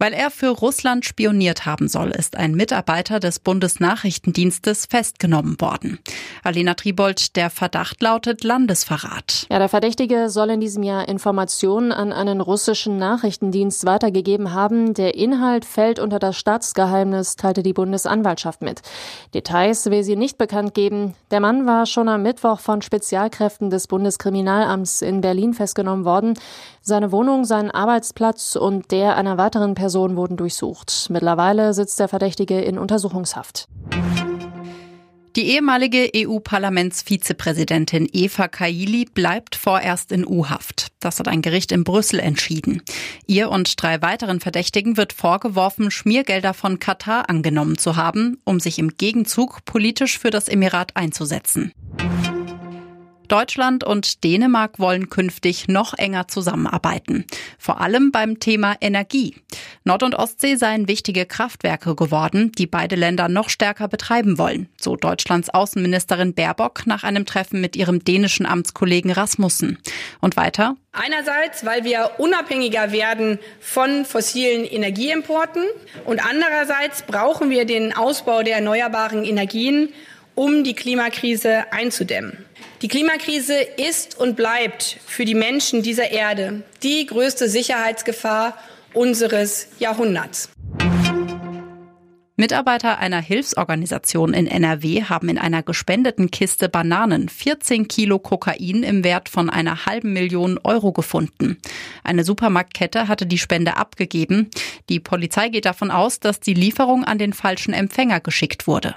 Weil er für Russland spioniert haben soll, ist ein Mitarbeiter des Bundesnachrichtendienstes festgenommen worden. Alena Tribold, der Verdacht lautet Landesverrat. Ja, der Verdächtige soll in diesem Jahr Informationen an einen russischen Nachrichtendienst weitergegeben haben. Der Inhalt fällt unter das Staatsgeheimnis, teilte die Bundesanwaltschaft mit. Details will sie nicht bekannt geben. Der Mann war schon am Mittwoch von Spezialkräften des Bundeskriminalamts in Berlin festgenommen worden. Seine Wohnung, sein Arbeitsplatz und der einer weiteren Person wurden durchsucht. Mittlerweile sitzt der Verdächtige in Untersuchungshaft. Die ehemalige EU-Parlamentsvizepräsidentin Eva Kaili bleibt vorerst in U-Haft. Das hat ein Gericht in Brüssel entschieden. Ihr und drei weiteren Verdächtigen wird vorgeworfen, Schmiergelder von Katar angenommen zu haben, um sich im Gegenzug politisch für das Emirat einzusetzen. Deutschland und Dänemark wollen künftig noch enger zusammenarbeiten. Vor allem beim Thema Energie. Nord- und Ostsee seien wichtige Kraftwerke geworden, die beide Länder noch stärker betreiben wollen, so Deutschlands Außenministerin Baerbock nach einem Treffen mit ihrem dänischen Amtskollegen Rasmussen. Und weiter? Einerseits, weil wir unabhängiger werden von fossilen Energieimporten und andererseits brauchen wir den Ausbau der erneuerbaren Energien, um die Klimakrise einzudämmen. Die Klimakrise ist und bleibt für die Menschen dieser Erde die größte Sicherheitsgefahr unseres Jahrhunderts. Mitarbeiter einer Hilfsorganisation in NRW haben in einer gespendeten Kiste Bananen 14 Kilo Kokain im Wert von einer halben Million Euro gefunden. Eine Supermarktkette hatte die Spende abgegeben. Die Polizei geht davon aus, dass die Lieferung an den falschen Empfänger geschickt wurde.